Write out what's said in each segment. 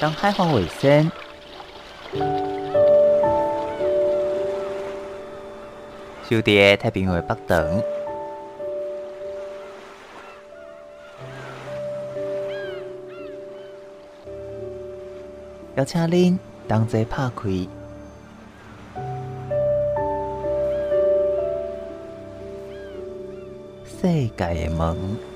当海防卫生，守伫太平洋北端，邀请您同齐拍开世界的门。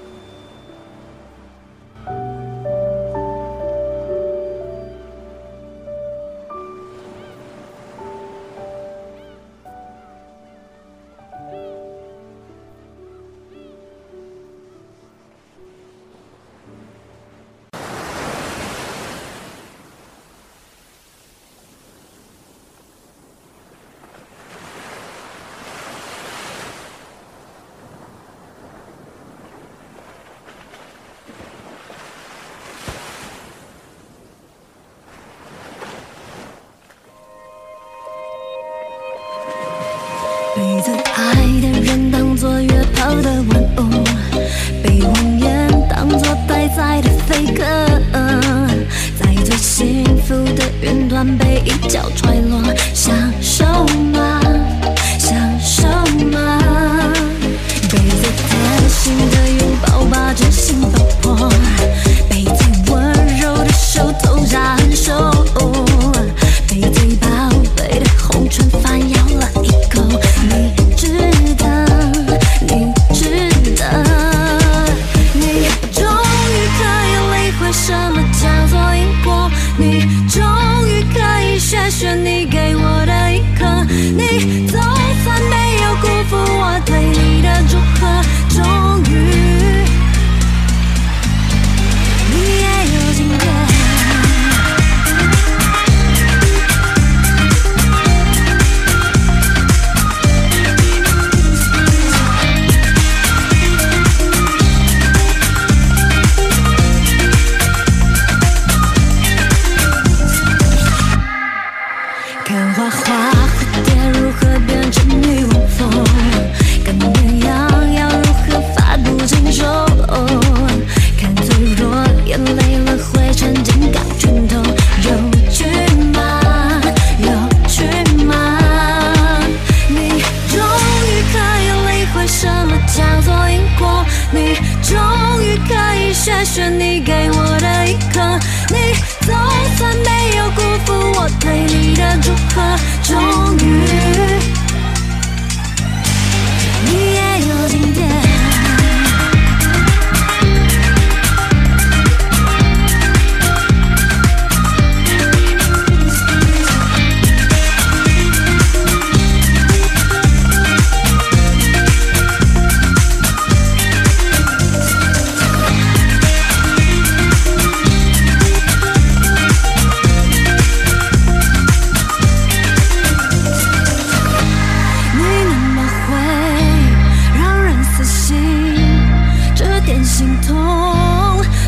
人死心，这点心痛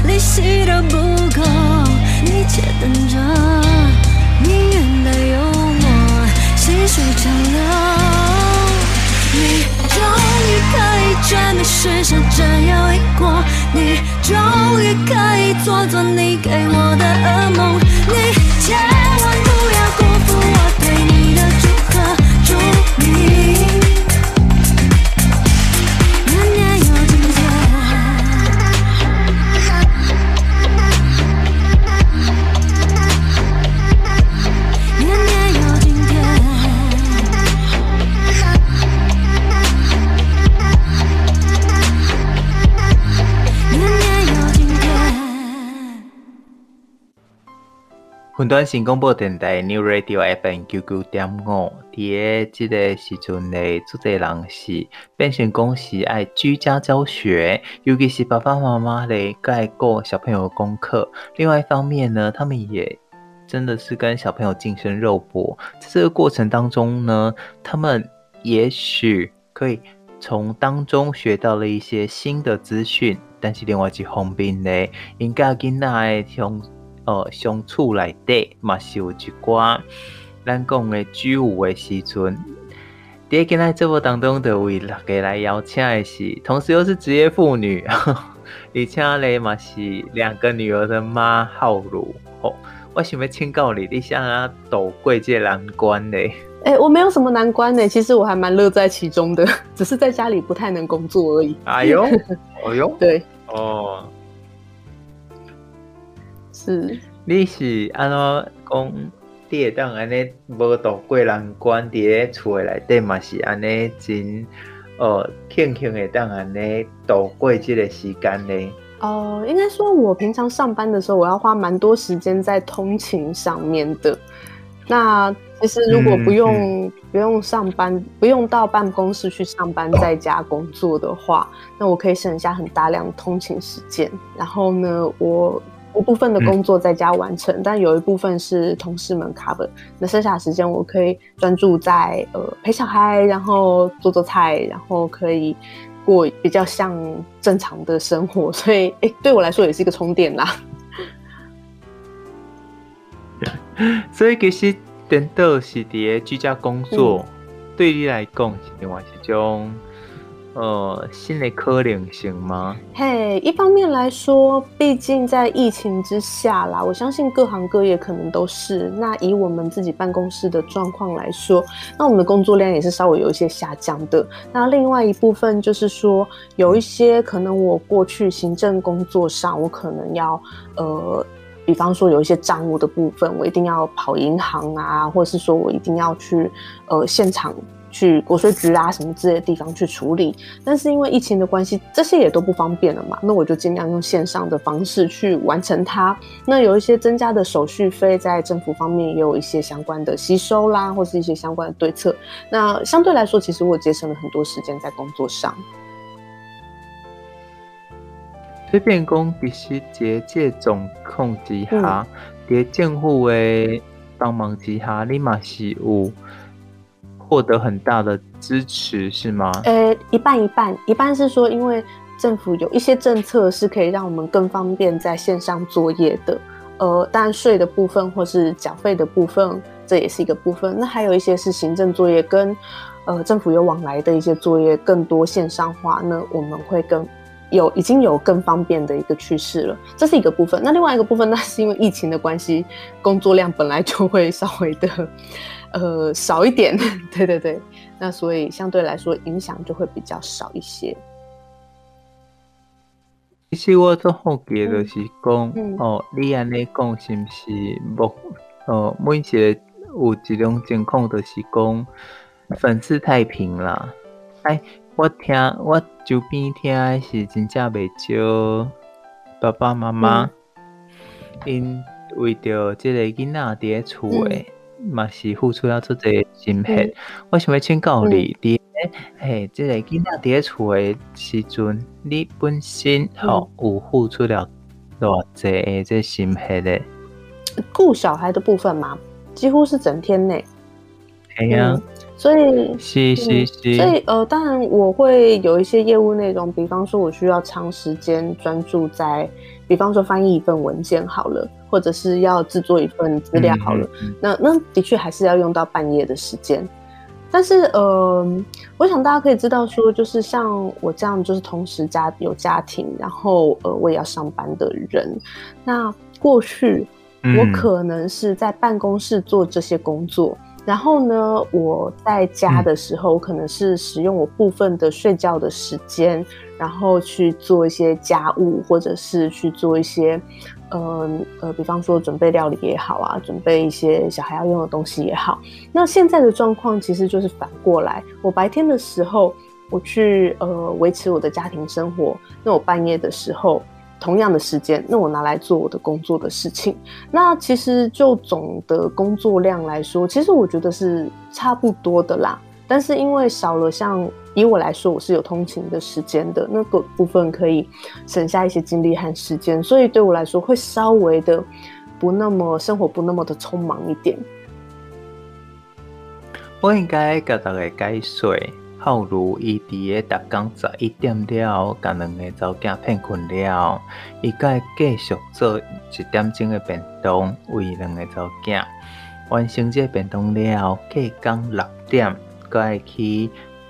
利息都不够，你且等着，命运的幽默细水长流。你终于可以全面实现真有因果，你终于可以做做你给我的噩梦，你千万不要辜负我对你的祝云端新广播电台 New Radio FM 九九点五，伫个这个时阵嘞，做侪人是变成讲是爱居家教学，尤其是爸爸妈妈嘞，该顾小朋友的功课。另外一方面呢，他们也真的是跟小朋友近身肉搏，在这个过程当中呢，他们也许可以从当中学到了一些新的资讯，但是另外一方面呢，应该囡仔的从呃相处内底嘛是有一寡咱讲的居无的时阵。在今日节目当中，就为大家来邀请的是，同时又是职业妇女，而且呢嘛是两个女儿的妈浩如。哦，我想要请教你，你想要躲过这难关嘞？哎、欸，我没有什么难关呢，其实我还蛮乐在其中的，只是在家里不太能工作而已。哎呦，哎呦，对，哦，是。你是安怎讲？你会当安尼无度过难关，伫咧厝诶内底嘛是安尼真，呃，庆幸会当安尼度过这个时间呢？哦、呃，应该说，我平常上班的时候，我要花蛮多时间在通勤上面的。那其实如果不用、嗯嗯、不用上班，不用到办公室去上班，在家工作的话，那我可以省下很大量通勤时间。然后呢，我。一部分的工作在家完成，嗯、但有一部分是同事们 cover。那剩下的时间我可以专注在呃陪小孩，然后做做菜，然后可以过比较像正常的生活。所以，哎、欸，对我来说也是一个充电啦。所以其实等到是伫居家工作，嗯、对你来讲是另外一种。呃，新的可能性吗？嘿一方面来说，毕竟在疫情之下啦，我相信各行各业可能都是。那以我们自己办公室的状况来说，那我们的工作量也是稍微有一些下降的。那另外一部分就是说，有一些可能我过去行政工作上，我可能要呃，比方说有一些账务的部分，我一定要跑银行啊，或者是说我一定要去呃现场。去国税局啊，什么之类的地方去处理，但是因为疫情的关系，这些也都不方便了嘛。那我就尽量用线上的方式去完成它。那有一些增加的手续费，在政府方面也有一些相关的吸收啦，或是一些相关的对策。那相对来说，其实我节省了很多时间在工作上。这边讲其实在这种控制下，在、嗯、政府的帮忙之下，你嘛是有。获得很大的支持是吗？呃，一半一半，一半是说，因为政府有一些政策是可以让我们更方便在线上作业的，呃，当然税的部分或是缴费的部分，这也是一个部分。那还有一些是行政作业跟呃政府有往来的一些作业，更多线上化，那我们会更有已经有更方便的一个趋势了，这是一个部分。那另外一个部分，那是因为疫情的关系，工作量本来就会稍微的。呃，少一点，对对对，那所以相对来说影响就会比较少一些。其实我做好奇就是讲，嗯嗯、哦，你安尼讲是不是目，哦，每一个有一种情况就是讲粉丝太平啦。哎，我听我周边听的是真正袂少爸爸妈妈，因、嗯、为着这个囡仔伫咧厝诶。嘛是付出了做侪心血，嗯、我想要请教你，伫、嗯、嘿，即、这个囡仔伫咧厝诶时阵，你本身吼、嗯、有付出了偌侪诶这心血咧？顾小孩的部分嘛，几乎是整天内。哎呀、嗯，所以是是是，所以呃，当然我会有一些业务内容，比方说我需要长时间专注在。比方说翻译一份文件好了，或者是要制作一份资料好了，嗯嗯、那那的确还是要用到半夜的时间。但是呃，我想大家可以知道说，就是像我这样，就是同时家有家庭，然后呃我也要上班的人，那过去我可能是在办公室做这些工作。嗯然后呢，我在家的时候，我可能是使用我部分的睡觉的时间，嗯、然后去做一些家务，或者是去做一些，呃呃，比方说准备料理也好啊，准备一些小孩要用的东西也好。那现在的状况其实就是反过来，我白天的时候我去呃维持我的家庭生活，那我半夜的时候。同样的时间，那我拿来做我的工作的事情。那其实就总的工作量来说，其实我觉得是差不多的啦。但是因为少了像以我来说，我是有通勤的时间的，那个部分可以省下一些精力和时间，所以对我来说会稍微的不那么生活不那么的匆忙一点。我应该给大家解说。好如伊伫个逐工十一点了，甲两个查某囝骗困了，伊该继续做一点钟的便当，为两个查某囝。完成这便当了，隔工六点，该去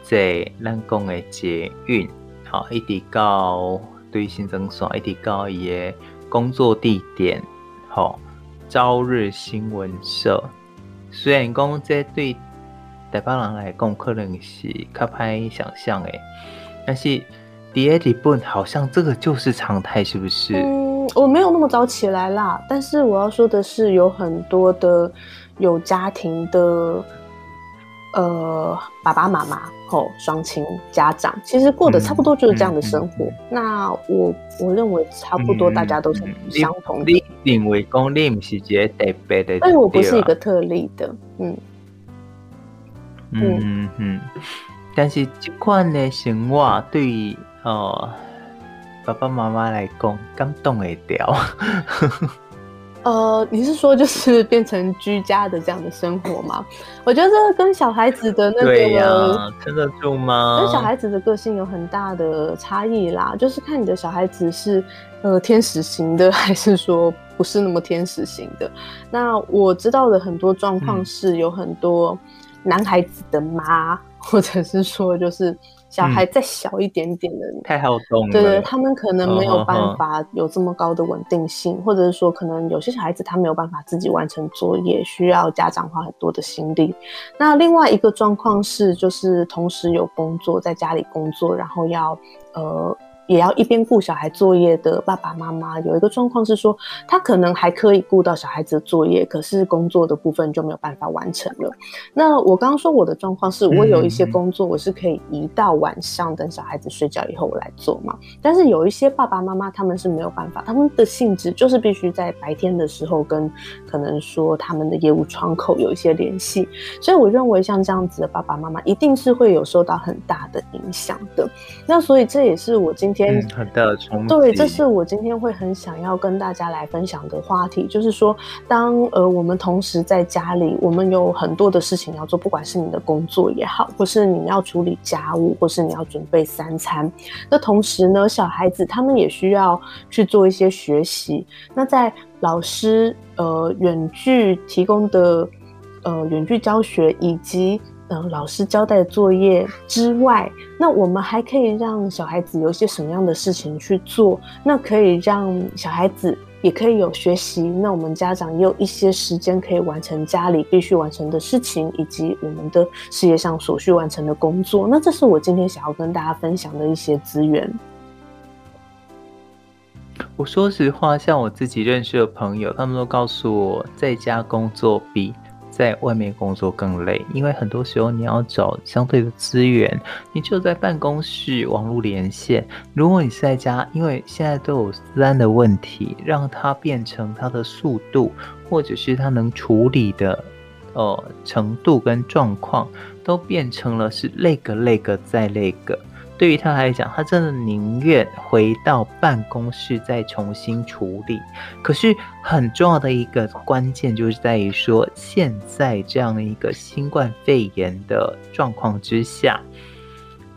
坐咱讲的捷运，好，一直到对新庄线，一直到伊个工作地点，好，朝日新闻社。虽然讲这对台北人来讲可能是较歹想象诶，但是伫日本好像这个就是常态，是不是？嗯，我没有那么早起来啦。但是我要说的是，有很多的有家庭的呃爸爸妈妈吼双亲家长，其实过得差不多就是这样的生活。嗯嗯嗯、那我我认为差不多大家都是相同的。你认为讲你不是一个特别的？但我不是一个特例的，嗯。嗯嗯嗯，但是这款的生活对于呃爸爸妈妈来讲，感动会掉。呃，你是说就是变成居家的这样的生活吗？我觉得这个跟小孩子的那个撑、啊、得住吗？跟小孩子的个性有很大的差异啦，就是看你的小孩子是呃天使型的，还是说不是那么天使型的。那我知道的很多状况是有很多。嗯男孩子的妈，或者是说，就是小孩再小一点点的，嗯、太好动了。对对，他们可能没有办法有这么高的稳定性，或者是说，可能有些小孩子他没有办法自己完成作业，需要家长花很多的心力。那另外一个状况是，就是同时有工作，在家里工作，然后要呃。也要一边顾小孩作业的爸爸妈妈，有一个状况是说，他可能还可以顾到小孩子的作业，可是工作的部分就没有办法完成了。那我刚刚说我的状况是，我有一些工作我是可以移到晚上，等小孩子睡觉以后我来做嘛。但是有一些爸爸妈妈他们是没有办法，他们的性质就是必须在白天的时候跟可能说他们的业务窗口有一些联系，所以我认为像这样子的爸爸妈妈一定是会有受到很大的影响的。那所以这也是我今天。嗯，很大的冲击。对，这是我今天会很想要跟大家来分享的话题，就是说，当呃我们同时在家里，我们有很多的事情要做，不管是你的工作也好，或是你要处理家务，或是你要准备三餐。那同时呢，小孩子他们也需要去做一些学习。那在老师呃远距提供的呃远距教学以及。嗯，老师交代的作业之外，那我们还可以让小孩子有一些什么样的事情去做？那可以让小孩子也可以有学习，那我们家长也有一些时间可以完成家里必须完成的事情，以及我们的事业上所需完成的工作。那这是我今天想要跟大家分享的一些资源。我说实话，像我自己认识的朋友，他们都告诉我，在家工作比在外面工作更累，因为很多时候你要找相对的资源，你就在办公室网络连线。如果你是在家，因为现在都有三的问题，让它变成它的速度，或者是它能处理的呃程度跟状况，都变成了是那个那个再那个。对于他来讲，他真的宁愿回到办公室再重新处理。可是很重要的一个关键就是在于说，现在这样的一个新冠肺炎的状况之下，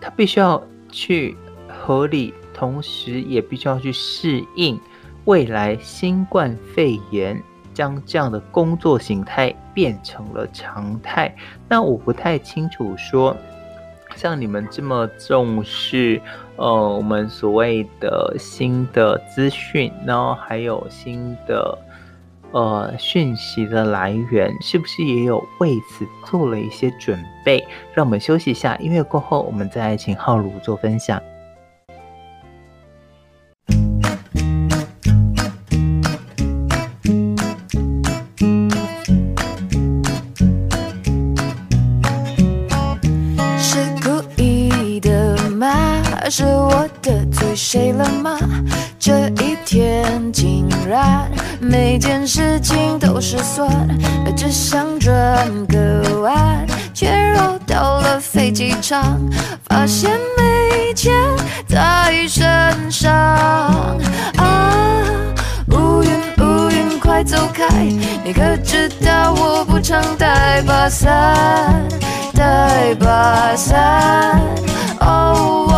他必须要去合理，同时也必须要去适应未来新冠肺炎将这样的工作形态变成了常态。那我不太清楚说。像你们这么重视，呃，我们所谓的新的资讯，然后还有新的呃讯息的来源，是不是也有为此做了一些准备？让我们休息一下，音乐过后，我们再请浩如做分享。每件事情都失算，只想转个弯，却绕到了飞机场，发现没钱在身上。啊，乌云乌云快走开！你可知道我不常带把伞，带把伞。哦。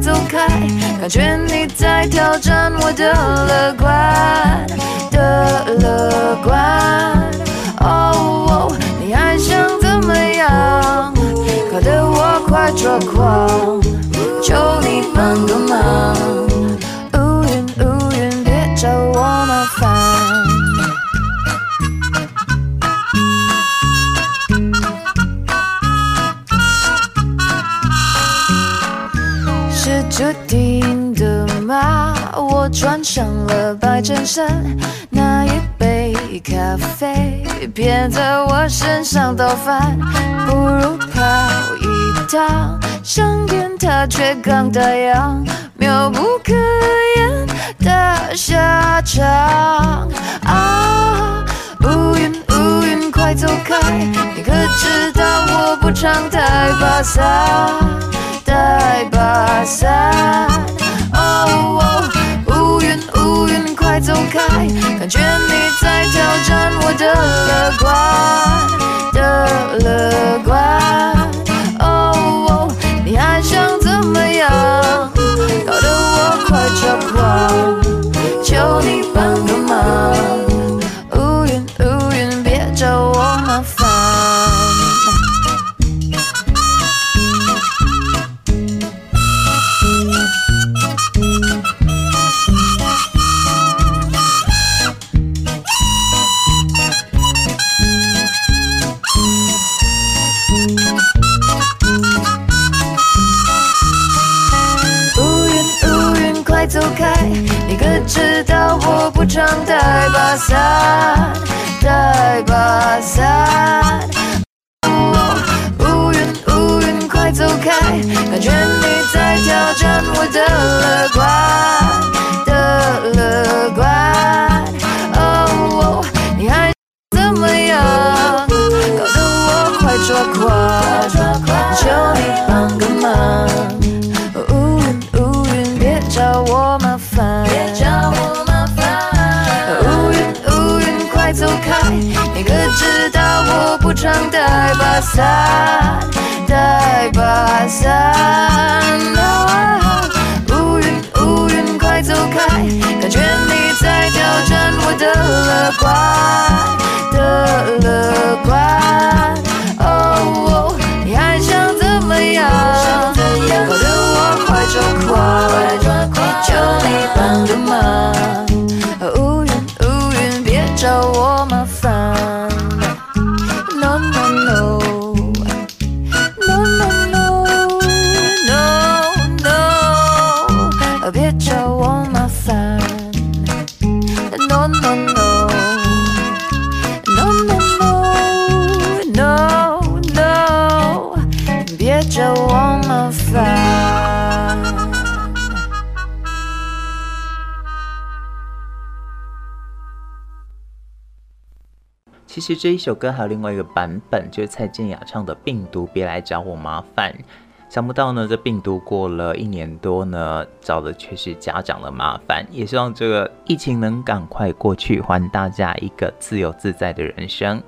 走开！感觉你在挑战我的乐观的乐观。哦，你还想怎么样？搞得我快抓狂！求你帮个忙！乌云乌云，别找定的吗？我穿上了白衬衫，那一杯咖啡偏在我身上倒翻，不如跑一趟，上天它却刚打烊，妙不可言的下场啊！乌云乌云快走开，你可知道我不常带把伞？觉你在挑战我的乐观伞，带把伞。乌云乌云快走开，感觉你在挑战我的乐观我不常带把伞，带把伞啊。乌云乌云快走开，感觉你在挑战我的乐观的乐观。其实这一首歌还有另外一个版本，就是蔡健雅唱的《病毒别来找我麻烦》。想不到呢，这病毒过了一年多呢，找的却是家长的麻烦。也希望这个疫情能赶快过去，还大家一个自由自在的人生。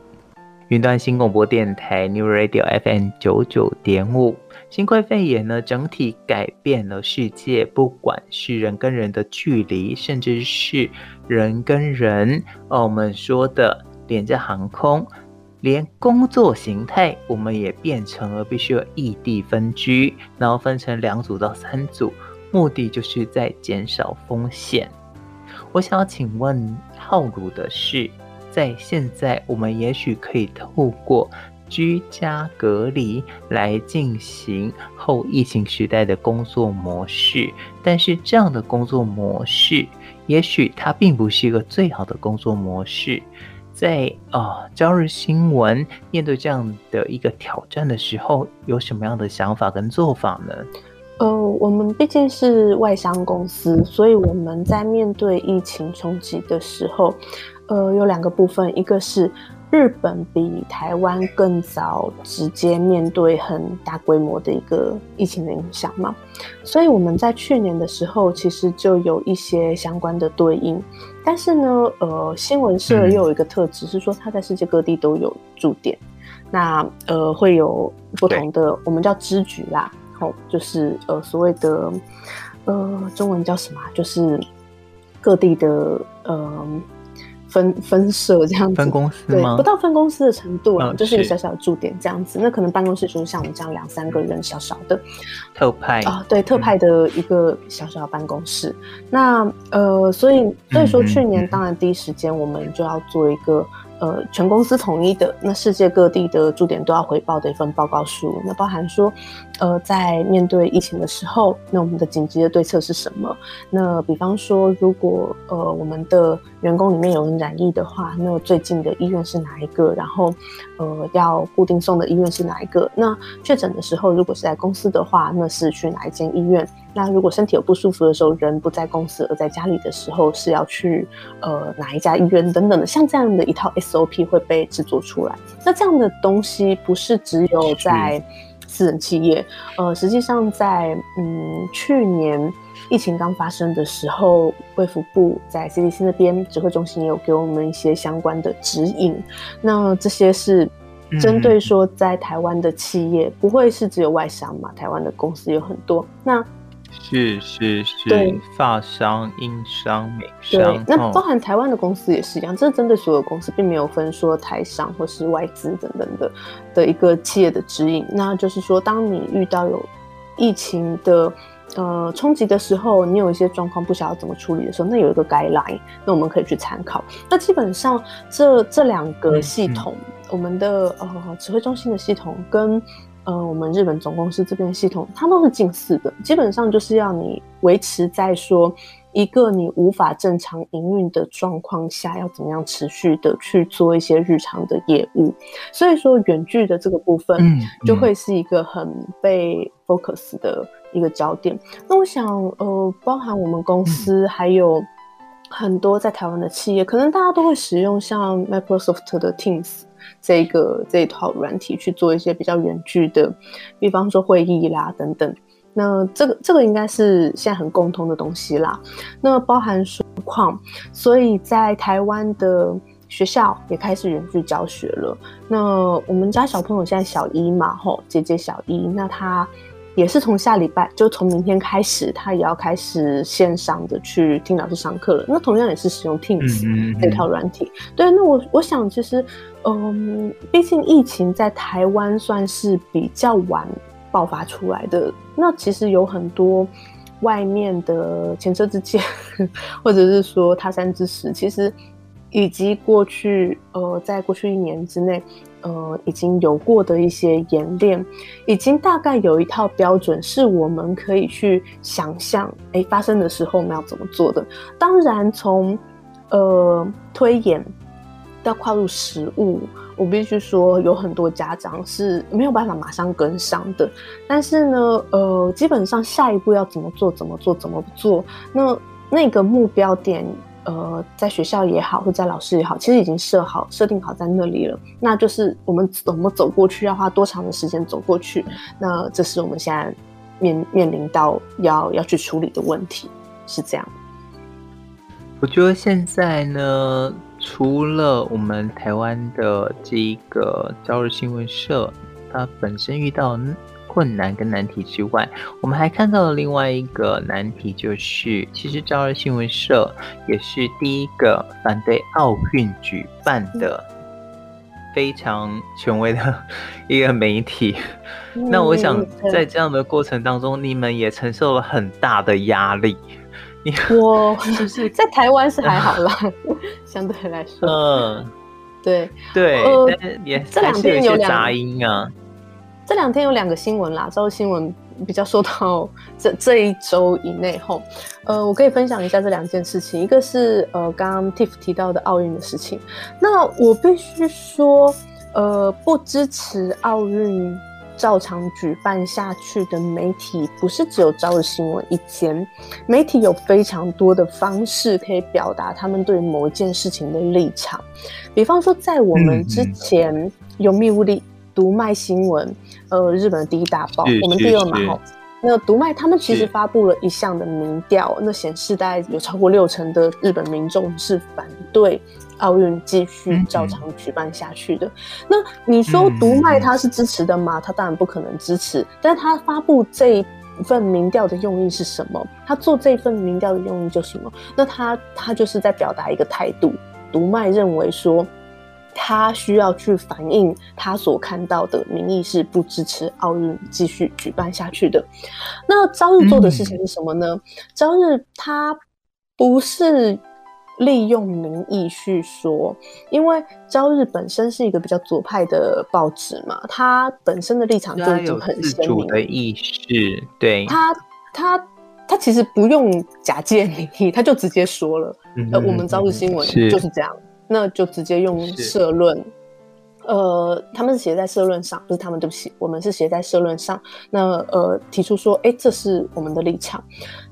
云端新广播电台 New Radio FM 九九点五，新冠肺炎呢，整体改变了世界，不管是人跟人的距离，甚至是人跟人，哦，我们说的。廉价航空，连工作形态，我们也变成了必须要异地分居，然后分成两组到三组，目的就是在减少风险。我想要请问浩鲁的是，在现在我们也许可以透过居家隔离来进行后疫情时代的工作模式，但是这样的工作模式，也许它并不是一个最好的工作模式。在啊，朝日新闻面对这样的一个挑战的时候，有什么样的想法跟做法呢？呃，我们毕竟是外商公司，所以我们在面对疫情冲击的时候，呃，有两个部分，一个是。日本比台湾更早直接面对很大规模的一个疫情的影响嘛，所以我们在去年的时候其实就有一些相关的对应，但是呢，呃，新闻社又有一个特质是说它在世界各地都有驻点，那呃会有不同的我们叫支局啦，哦，就是呃所谓的呃中文叫什么，就是各地的呃。分分社这样子，分公司对，不到分公司的程度了，啊，哦，就是一个小小的驻点这样子。那可能办公室就是像我们这样两三个人小小的。特派。啊，对，特派的一个小小的办公室。嗯、那呃，所以所以说去年当然第一时间我们就要做一个呃，全公司统一的，那世界各地的驻点都要回报的一份报告书。那包含说，呃，在面对疫情的时候，那我们的紧急的对策是什么？那比方说，如果呃我们的员工里面有人染疫的话，那最近的医院是哪一个？然后，呃，要固定送的医院是哪一个？那确诊的时候，如果是在公司的话，那是去哪一间医院？那如果身体有不舒服的时候，人不在公司而在家里的时候，是要去呃哪一家医院等等的，像这样的一套 SOP 会被制作出来。那这样的东西不是只有在私人企业，呃，实际上在嗯去年疫情刚发生的时候，卫福部在 CDC 那边指挥中心也有给我们一些相关的指引。那这些是针对说在台湾的企业，不会是只有外商嘛？台湾的公司有很多。那是是是，对，法商、英商、美商，对，那包含台湾的公司也是一样，这是针对所有公司，并没有分说台商或是外资等等的的一个企业的指引。那就是说，当你遇到有疫情的呃冲击的时候，你有一些状况不晓得怎么处理的时候，那有一个 guideline，那我们可以去参考。那基本上这这两个系统，嗯嗯、我们的呃指挥中心的系统跟。呃，我们日本总公司这边的系统，它都是近似的，基本上就是要你维持在说一个你无法正常营运的状况下，要怎么样持续的去做一些日常的业务。所以说，远距的这个部分，就会是一个很被 focus 的一个焦点。嗯嗯、那我想，呃，包含我们公司还有很多在台湾的企业，可能大家都会使用像 Microsoft 的 Teams。这个这一套软体去做一些比较远距的，比方说会议啦等等。那这个这个应该是现在很共通的东西啦。那包含书况，所以在台湾的学校也开始远距教学了。那我们家小朋友现在小一嘛，吼，姐姐小一，那他。也是从下礼拜，就从明天开始，他也要开始线上的去听老师上课了。那同样也是使用 Teams 这套软体。对，那我我想其实，嗯，毕竟疫情在台湾算是比较晚爆发出来的。那其实有很多外面的前车之鉴，或者是说他山之石，其实以及过去，呃，在过去一年之内。呃，已经有过的一些演练，已经大概有一套标准，是我们可以去想象，哎，发生的时候我们要怎么做的。当然从，从呃推演到跨入实务，我必须说，有很多家长是没有办法马上跟上的。但是呢，呃，基本上下一步要怎么做，怎么做，怎么做，那那个目标点。呃，在学校也好，或者在老师也好，其实已经设好、设定好在那里了。那就是我们怎么走过去，要花多长的时间走过去？那这是我们现在面面临到要要去处理的问题，是这样。我觉得现在呢，除了我们台湾的这一个朝日新闻社，它本身遇到。困难跟难题之外，我们还看到了另外一个难题，就是其实朝日新闻社也是第一个反对奥运举办的非常权威的 一个媒体。嗯、那我想在这样的过程当中，你们也承受了很大的压力。我 就是在台湾是还好啦，相对来说，嗯，对对，呃、但是也还是有一些杂音啊。这两天有两个新闻啦，朝日新闻比较受到这 这一周以内后，呃，我可以分享一下这两件事情。一个是呃，刚刚 Tiff 提到的奥运的事情。那我必须说，呃，不支持奥运照常举办下去的媒体，不是只有朝日新闻一间。媒体有非常多的方式可以表达他们对某一件事情的立场。比方说，在我们之前有密物力。读卖新闻，呃，日本的第一大报，我们第二嘛吼。那读卖他们其实发布了一项的民调，那显示大概有超过六成的日本民众是反对奥运继续照常举办下去的。嗯、那你说读卖他是支持的吗？他当然不可能支持。但是他发布这一份民调的用意是什么？他做这份民调的用意就是什么？那他他就是在表达一个态度。读卖认为说。他需要去反映他所看到的民意是不支持奥运继续举办下去的。那朝日做的事情是什么呢？嗯、朝日他不是利用民意去说，因为《朝日》本身是一个比较左派的报纸嘛，他本身的立场就已经很鲜明的意识，对。他他他其实不用假借民意，他就直接说了，嗯、呃，我们《朝日新闻》就是这样，是那就直接用社论。呃，他们是写在社论上，不是他们，对不起，我们是写在社论上。那呃，提出说，哎，这是我们的立场。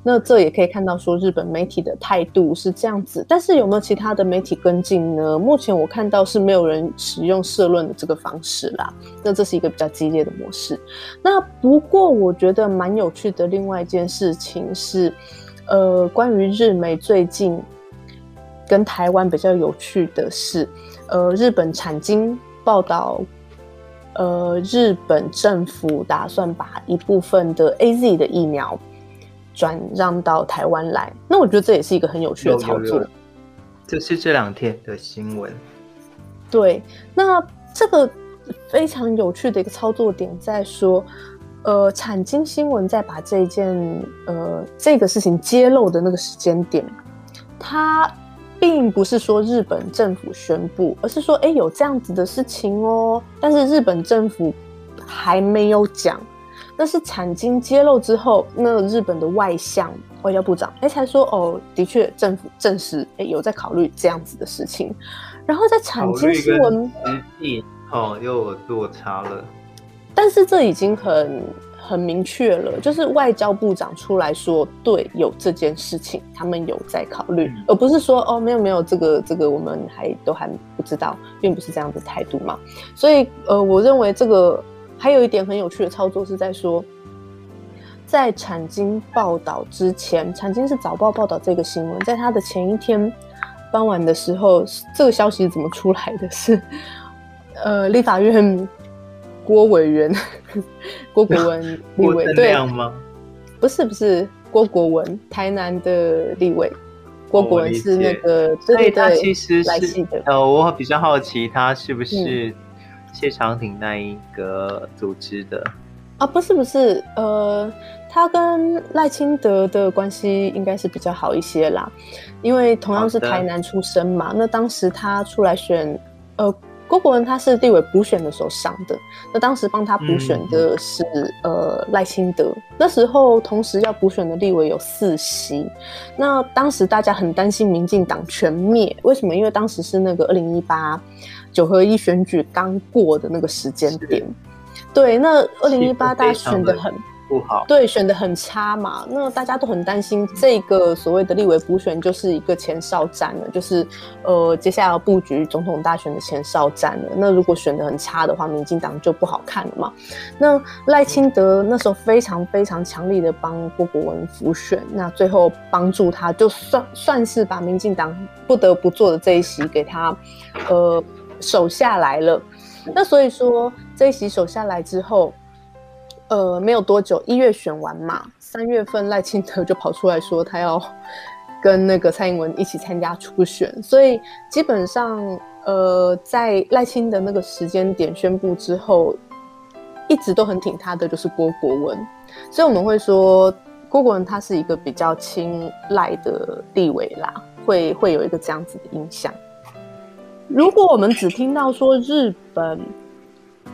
那这也可以看到说，日本媒体的态度是这样子。但是有没有其他的媒体跟进呢？目前我看到是没有人使用社论的这个方式啦。那这是一个比较激烈的模式。那不过我觉得蛮有趣的另外一件事情是，呃，关于日媒最近跟台湾比较有趣的是，呃，日本产经。报道，呃，日本政府打算把一部分的 AZ 的疫苗转让到台湾来。那我觉得这也是一个很有趣的操作。这是这两天的新闻。对，那这个非常有趣的一个操作点在说，呃，产经新闻在把这件呃这个事情揭露的那个时间点，它。并不是说日本政府宣布，而是说，哎，有这样子的事情哦。但是日本政府还没有讲，那是产经揭露之后，那日本的外相外交部长，哎，才说，哦，的确政府证实，哎，有在考虑这样子的事情。然后在产经新闻，实际哦又有落差了。但是这已经很。很明确了，就是外交部长出来说，对，有这件事情，他们有在考虑，嗯、而不是说哦，没有没有，这个这个我们还都还不知道，并不是这样的态度嘛。所以呃，我认为这个还有一点很有趣的操作是在说，在产经报道之前，产经是早报报道这个新闻，在他的前一天傍晚的时候，这个消息怎么出来的是，呃，立法院。郭委员，郭国文 立委，对吗？不是不是，郭国文，台南的立委，郭国文是那个，所以他其实是呃，我比较好奇，他是不是谢长廷那一个组织的？嗯、啊，不是不是，呃，他跟赖清德的关系应该是比较好一些啦，因为同样是台南出生嘛，那当时他出来选，呃。郭国文他是立委补选的时候上的，那当时帮他补选的是、嗯、呃赖清德，那时候同时要补选的立委有四席，那当时大家很担心民进党全灭，为什么？因为当时是那个二零一八九合一选举刚过的那个时间点，对，那二零一八大选的很。不好，对，选的很差嘛，那大家都很担心这个所谓的立委补选就是一个前哨战了，就是呃接下来要布局总统大选的前哨战了。那如果选的很差的话，民进党就不好看了嘛。那赖清德那时候非常非常强力的帮郭国文辅选，那最后帮助他，就算算是把民进党不得不做的这一席给他呃守下来了。那所以说这一席守下来之后。呃，没有多久，一月选完嘛，三月份赖清德就跑出来说他要跟那个蔡英文一起参加初选，所以基本上，呃，在赖清德那个时间点宣布之后，一直都很挺他的就是郭国文，所以我们会说郭国文他是一个比较亲赖的地位啦，会会有一个这样子的印象。如果我们只听到说日本。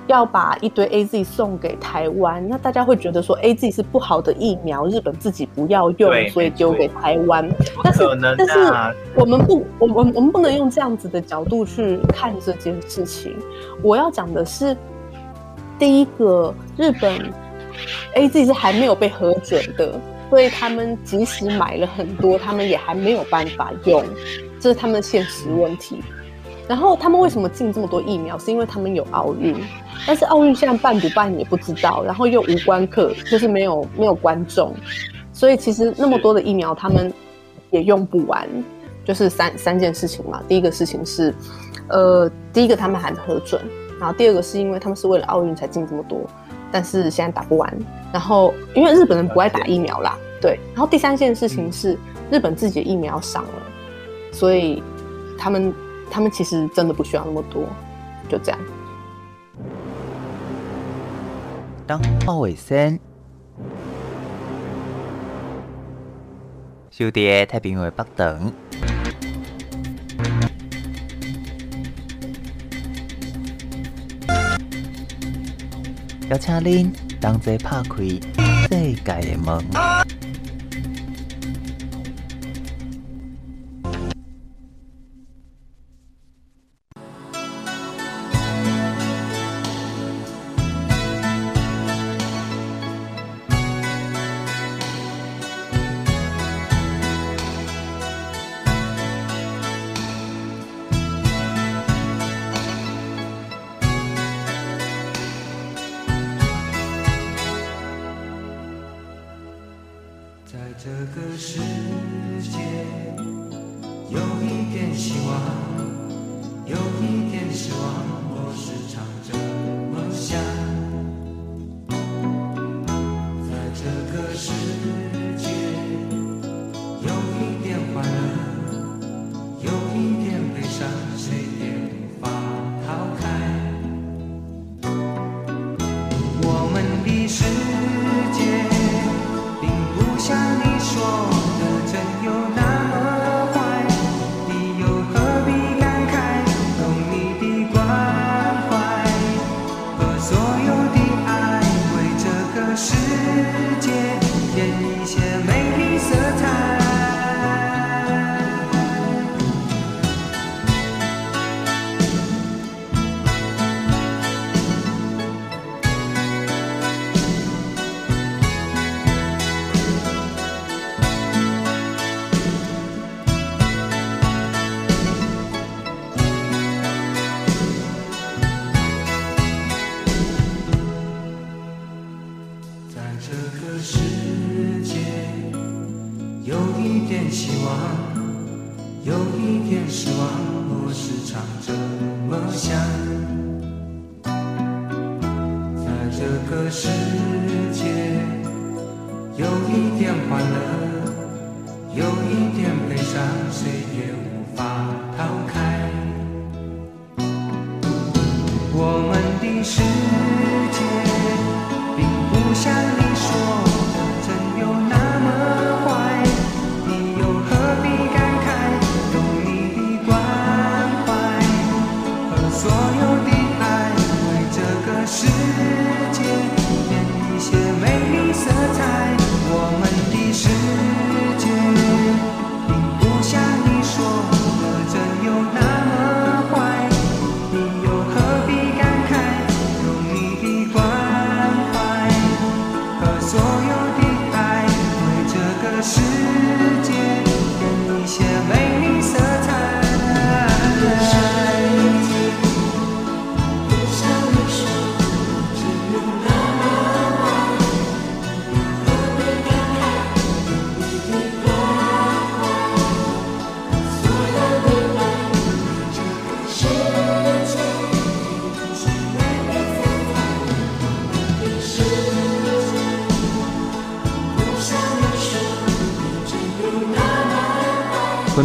要把一堆 AZ 送给台湾，那大家会觉得说 AZ 是不好的疫苗，日本自己不要用，所以丢给台湾。但是，但是我们不，我们我们不能用这样子的角度去看这件事情。我要讲的是，第一个，日本 AZ 是还没有被核准的，所以他们即使买了很多，他们也还没有办法用，这是他们的现实问题。然后他们为什么进这么多疫苗？是因为他们有奥运，但是奥运现在办不办也不知道，然后又无关客，就是没有没有观众，所以其实那么多的疫苗他们也用不完，就是三三件事情嘛。第一个事情是，呃，第一个他们还没核准，然后第二个是因为他们是为了奥运才进这么多，但是现在打不完，然后因为日本人不爱打疫苗啦，对，然后第三件事情是日本自己的疫苗上了，所以他们。他们其实真的不需要那么多，就这样。当好卫生。小弟太平洋北屯。邀请您同齐拍开世界的门。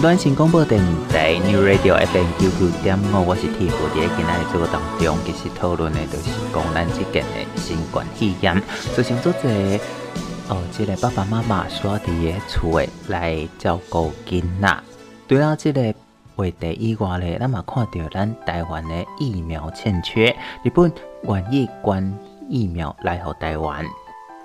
短信广播电台 New Radio FM 九九点五，我是 T 蝴蝶。今仔日这个当中，其实讨论的都是讲咱这件的新冠肺炎，造成做这哦，这个爸爸妈妈所在的厝来照顾囡仔。对了，这个话题以外呢，咱嘛看到咱台湾的疫苗欠缺，日本愿意捐疫苗来和台湾。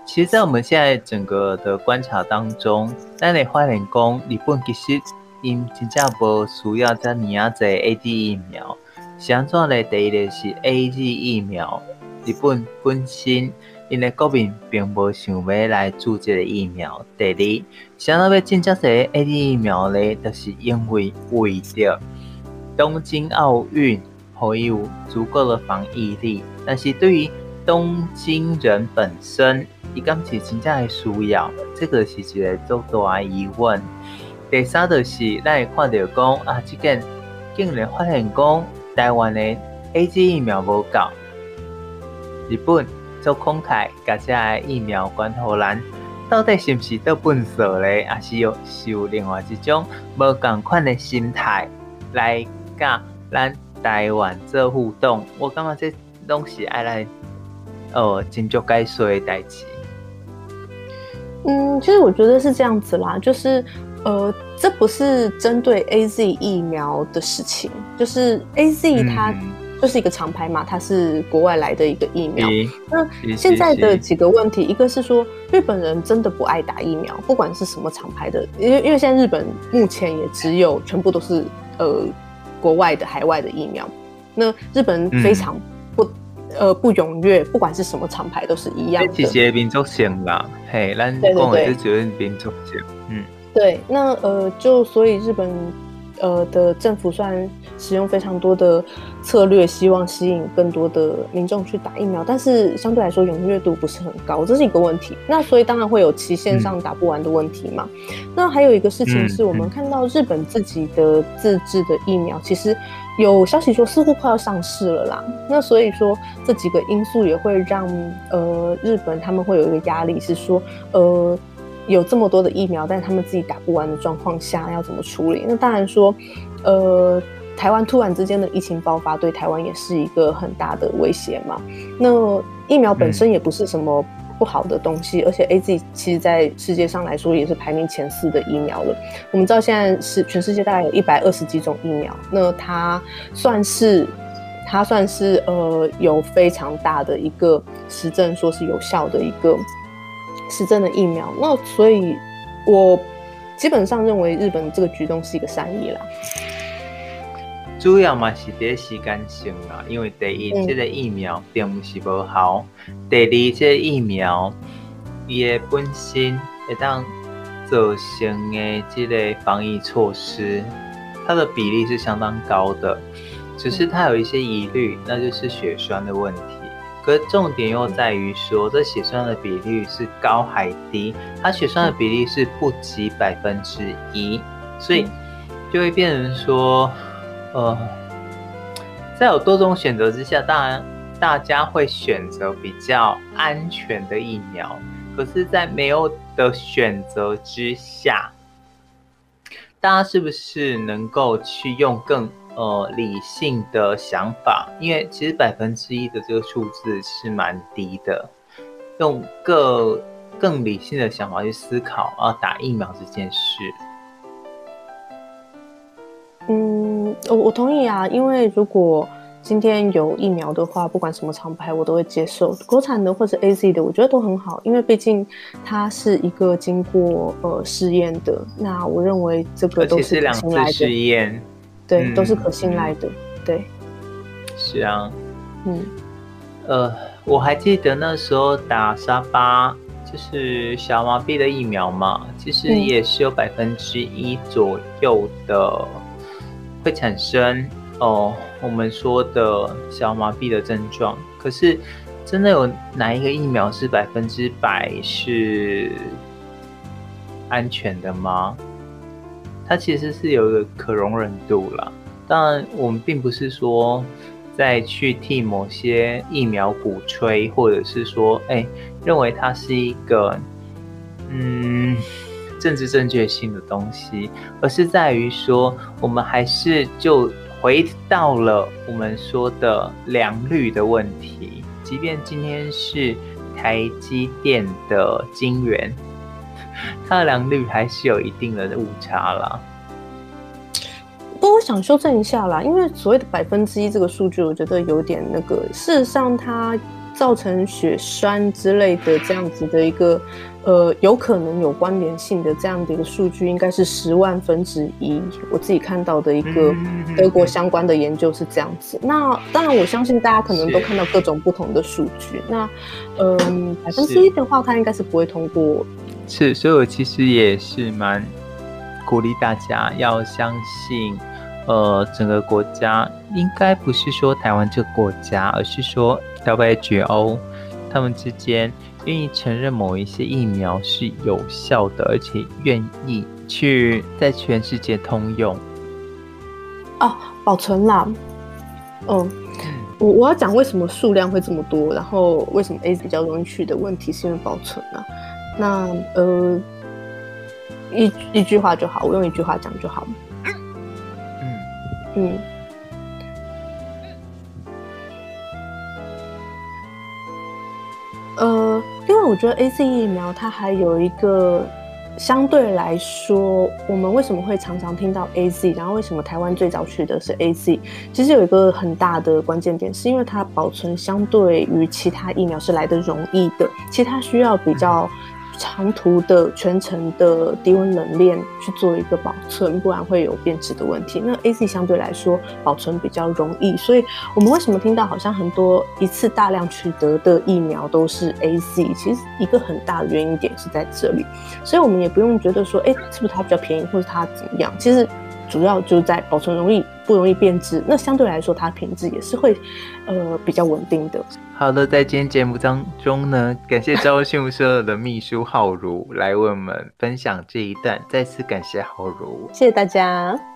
其实，在我们现在整个的观察当中，咱来发现讲，日本其实。因真正无需要遮尔啊侪 A G 疫苗，是安怎咧？第一个是 A G 疫苗，日本本身因为国民并无想要来注这个疫苗。第二，想要要进遮侪 A G 疫苗咧，就是因为为着东京奥运可以有足够的防疫力。但是对于东京人本身，伊敢是真正会需要，这个是一个足大疑问。第三就是，咱会看到讲啊，即件竟然发现讲台湾的 A G 疫苗无够，日本做慷慨，甲遮个疫苗关互咱，到底是毋是倒笨手咧？还是有是有另外一种无共款的心态来甲咱台湾做互动？我感觉这拢是爱来呃真足解说的代志。嗯，其实我觉得是这样子啦，就是。呃，这不是针对 AZ 疫苗的事情，就是 AZ 它就是一个厂牌嘛，它是国外来的一个疫苗。嗯那现在的几个问题，一个是说日本人真的不爱打疫苗，不管是什么厂牌的，因为因为现在日本目前也只有全部都是呃国外的海外的疫苗，那日本人非常不、嗯、呃不踊跃，不管是什么厂牌都是一样的。其实民族性啦，嘿，咱讲的是觉得民族性，嗯，对，那呃就所以日本。呃的政府虽然使用非常多的策略，希望吸引更多的民众去打疫苗，但是相对来说踊跃度不是很高，这是一个问题。那所以当然会有期限上打不完的问题嘛。嗯、那还有一个事情是我们看到日本自己的自制的疫苗，其实有消息说似乎快要上市了啦。那所以说这几个因素也会让呃日本他们会有一个压力，是说呃。有这么多的疫苗，但是他们自己打不完的状况下，要怎么处理？那当然说，呃，台湾突然之间的疫情爆发，对台湾也是一个很大的威胁嘛。那疫苗本身也不是什么不好的东西，嗯、而且 AZ 其实在世界上来说也是排名前四的疫苗了。我们知道现在是全世界大概有一百二十几种疫苗，那它算是它算是呃有非常大的一个实证，说是有效的一个。实证的疫苗，那所以，我基本上认为日本这个举动是一个善意啦。主要嘛是第一时间性啦，因为第一，这个疫苗并不是无效；嗯、第二，这个疫苗伊的本身会当造成的这个防疫措施，它的比例是相当高的，只是它有一些疑虑，那就是血栓的问题。可重点又在于说，这血栓的比率是高还低？它血栓的比例是不及百分之一，所以就会变成说，呃，在有多种选择之下，当然大家会选择比较安全的疫苗。可是，在没有的选择之下，大家是不是能够去用更？呃，理性的想法，因为其实百分之一的这个数字是蛮低的。用更更理性的想法去思考，啊，打疫苗这件事。嗯，我我同意啊，因为如果今天有疫苗的话，不管什么厂牌，我都会接受，国产的或者 AZ 的，我觉得都很好，因为毕竟它是一个经过呃试验的。那我认为这个都是两次试验。对，都是可信赖的。嗯、对，是啊，嗯，呃，我还记得那时候打沙巴，就是小麻痹的疫苗嘛，其实也是有百分之一左右的会产生哦、呃，我们说的小麻痹的症状。可是，真的有哪一个疫苗是百分之百是安全的吗？它其实是有一个可容忍度啦，当然我们并不是说在去替某些疫苗鼓吹，或者是说，哎、认为它是一个嗯政治正确性的东西，而是在于说，我们还是就回到了我们说的良率的问题，即便今天是台积电的晶圆。它的良率还是有一定的误差啦。不过我想修正一下啦，因为所谓的百分之一这个数据，我觉得有点那个。事实上，它造成血栓之类的这样子的一个，呃，有可能有关联性的这样的一个数据，应该是十万分之一。我自己看到的一个德国相关的研究是这样子。那当然，我相信大家可能都看到各种不同的数据。那，嗯，百分之一的话，它应该是不会通过。是，所以我其实也是蛮鼓励大家要相信，呃，整个国家应该不是说台湾这个国家，而是说 WHO 他们之间愿意承认某一些疫苗是有效的，而且愿意去在全世界通用。哦，保存啦，嗯，我我要讲为什么数量会这么多，然后为什么 A 比较容易去的问题，是因为保存啊。那呃，一一句话就好，我用一句话讲就好。嗯嗯。呃，另外我觉得 AZ 疫苗它还有一个相对来说，我们为什么会常常听到 AZ？然后为什么台湾最早取的是 AZ？其实有一个很大的关键点，是因为它保存相对于其他疫苗是来的容易的，其他需要比较。长途的全程的低温冷链去做一个保存，不然会有变质的问题。那 A C 相对来说保存比较容易，所以我们为什么听到好像很多一次大量取得的疫苗都是 A C？其实一个很大的原因点是在这里，所以我们也不用觉得说，哎，是不是它比较便宜，或者它怎么样？其实。主要就在保存容易，不容易变质。那相对来说，它品质也是会，呃，比较稳定的。好的，在今天节目当中呢，感谢昭训社的秘书浩如来为我们分享这一段，再次感谢浩如，谢谢大家。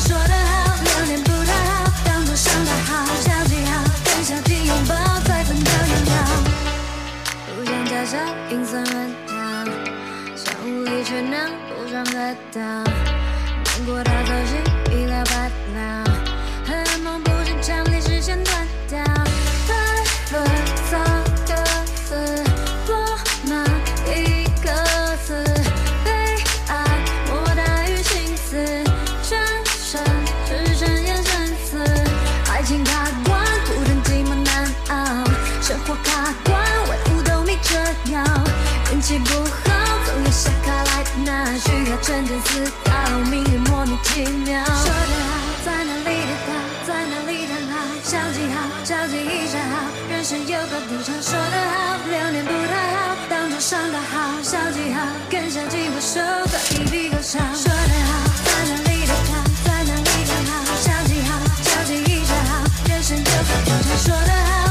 说得好，流年不太好，当作伤的好。消极好，跟消极拥抱，再分道扬镳。假笑，阴森软糖，像无力却能互相得到，难过到走，气不好，总有下卡来拿，需要沉淀思考，命运莫名其妙。说得好，在哪里的好，在哪里谈好？消极好，交集一下好。人生有高低潮，说得好，流年不太好，当作伤的好。消极好，跟消极握手，再一笔勾销。说得好，在哪里的好，在哪里谈好？消极好，交集一下好。人生有高低潮，说得好，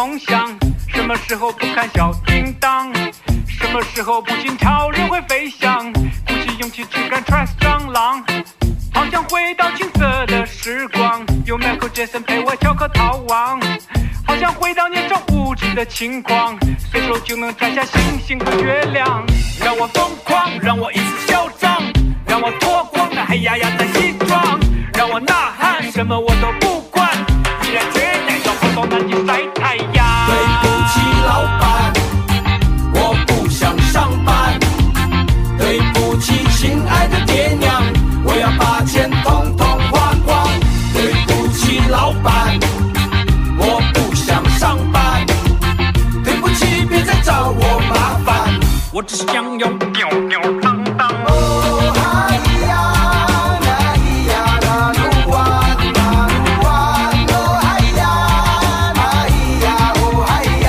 梦想？什么时候不看小叮当？什么时候不经超人会飞翔？鼓起勇气去敢 trust 蟑螂？好想回到青涩的时光，有 Michael Jackson 陪我跳颗逃亡。好想回到年少无知的轻狂，随手就能摘下星星和月亮。让我疯狂，让我一次嚣张，让我脱光那黑压压的西装，让我呐喊，什么我都不管，依然决然要跑到南极晒我只想要吊吊郎当。哦嗨呀，那咿呀那噜哇，那噜哇，哦嗨呀，那咿呀哦嗨呀。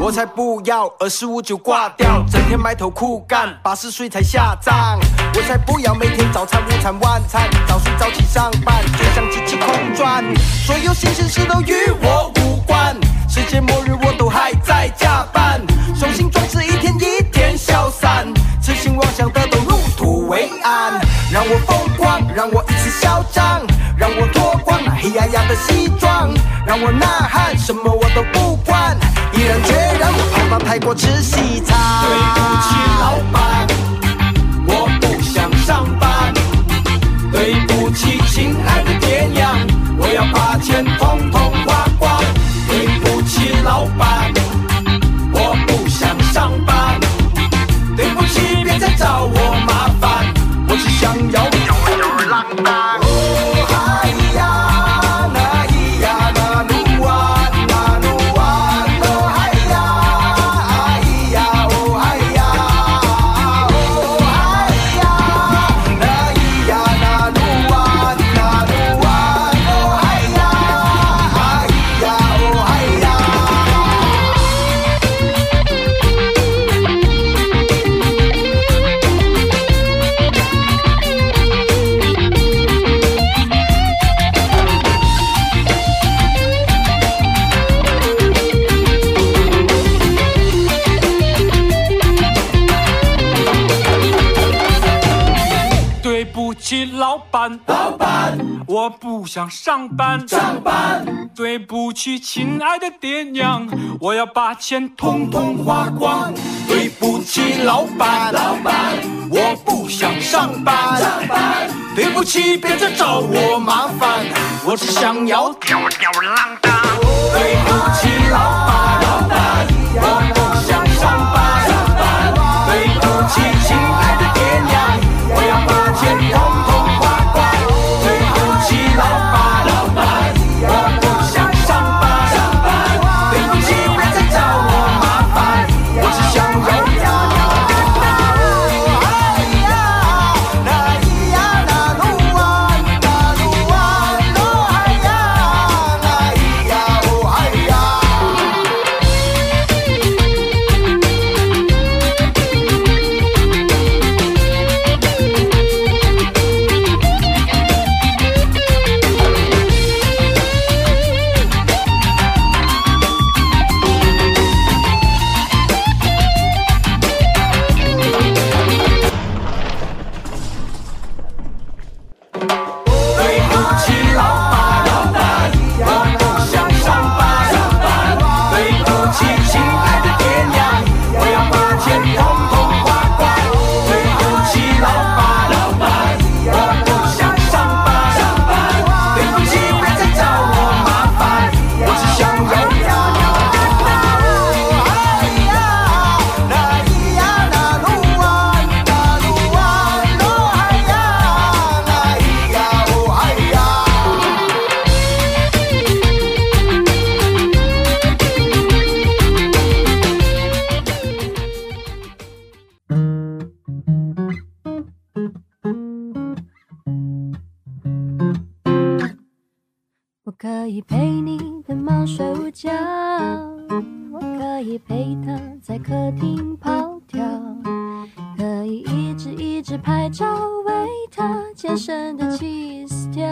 我才不要二十五就挂掉，整天埋头苦干，八十岁才下葬。我才不要每天早餐、午餐、晚餐，早睡早起上班，就像机器空转。所有新鲜事都与我无关，世界末日我都还在加班，雄心壮志一天一天消散，痴心妄想的都入土为安。让我疯狂，让我一次嚣张，让我脱光那黑压压的西装，让我呐喊，什么我都不管，毅然决然我跑到泰国吃西餐。我不想上班。上班，对不起，亲爱的爹娘，我要把钱统统统统花光。对不起，老板，老板，我不想上班。上班，对不起，别再找我麻烦，我只想要吊吊儿郎当。对不起，老板，老板，我可以陪你的猫睡午觉，我可以陪它在客厅跑跳，可以一直一直拍照为它健身的起司条。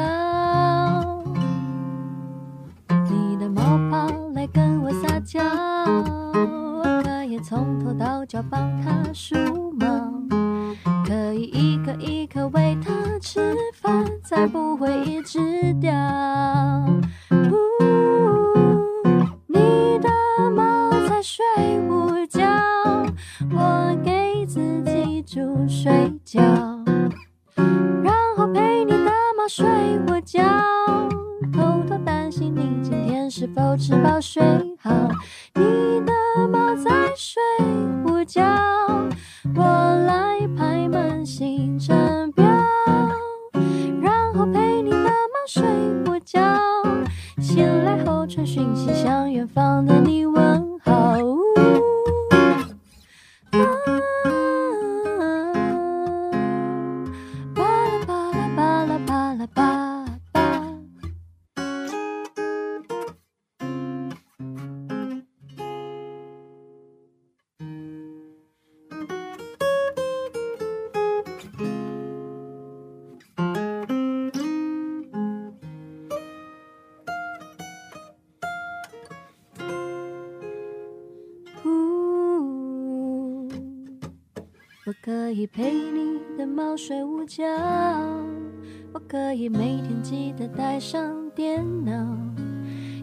你的猫跑来跟我撒娇，我可以从头到脚帮它梳毛，可以一颗一颗喂它吃饭，才不会一直掉。呜，你的猫在睡午觉，我给自己煮水饺然后陪你的猫睡午觉，偷偷担心你今天是否吃饱睡好。你的猫在睡午觉，我来排满行程表，然后陪你慢慢睡午觉，醒来后传讯息向远方的你问好。我可以陪你的猫睡午觉，我可以每天记得带上电脑，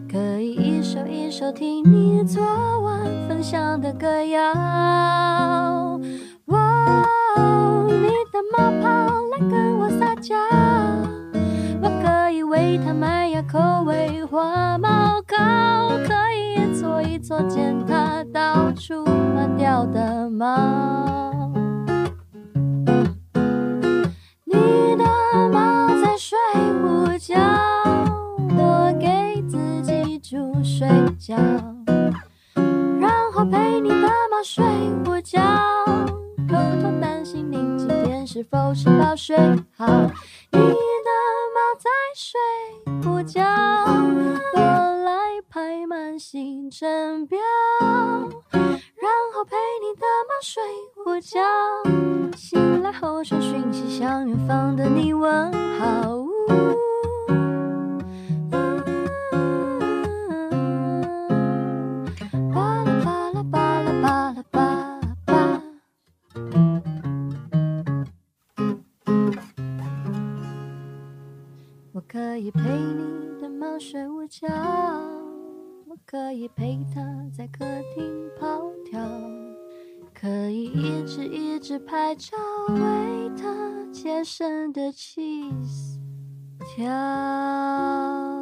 可以一首一首听你昨晚分享的歌谣。哇哦，你的猫跑来跟我撒娇，我可以为它麦芽口味花猫膏，可以一撮一撮捡它到处乱掉的毛毛。然后陪你的猫睡午觉，偷偷担心你今天是否吃饱睡好。你的猫在睡午觉，我来排满行程表，然后陪你的猫睡午觉，醒来后传讯息向远方的你问好。可以陪你的猫睡午觉，我可以陪它在客厅跑跳，可以一直一直拍照为它健身的起司条。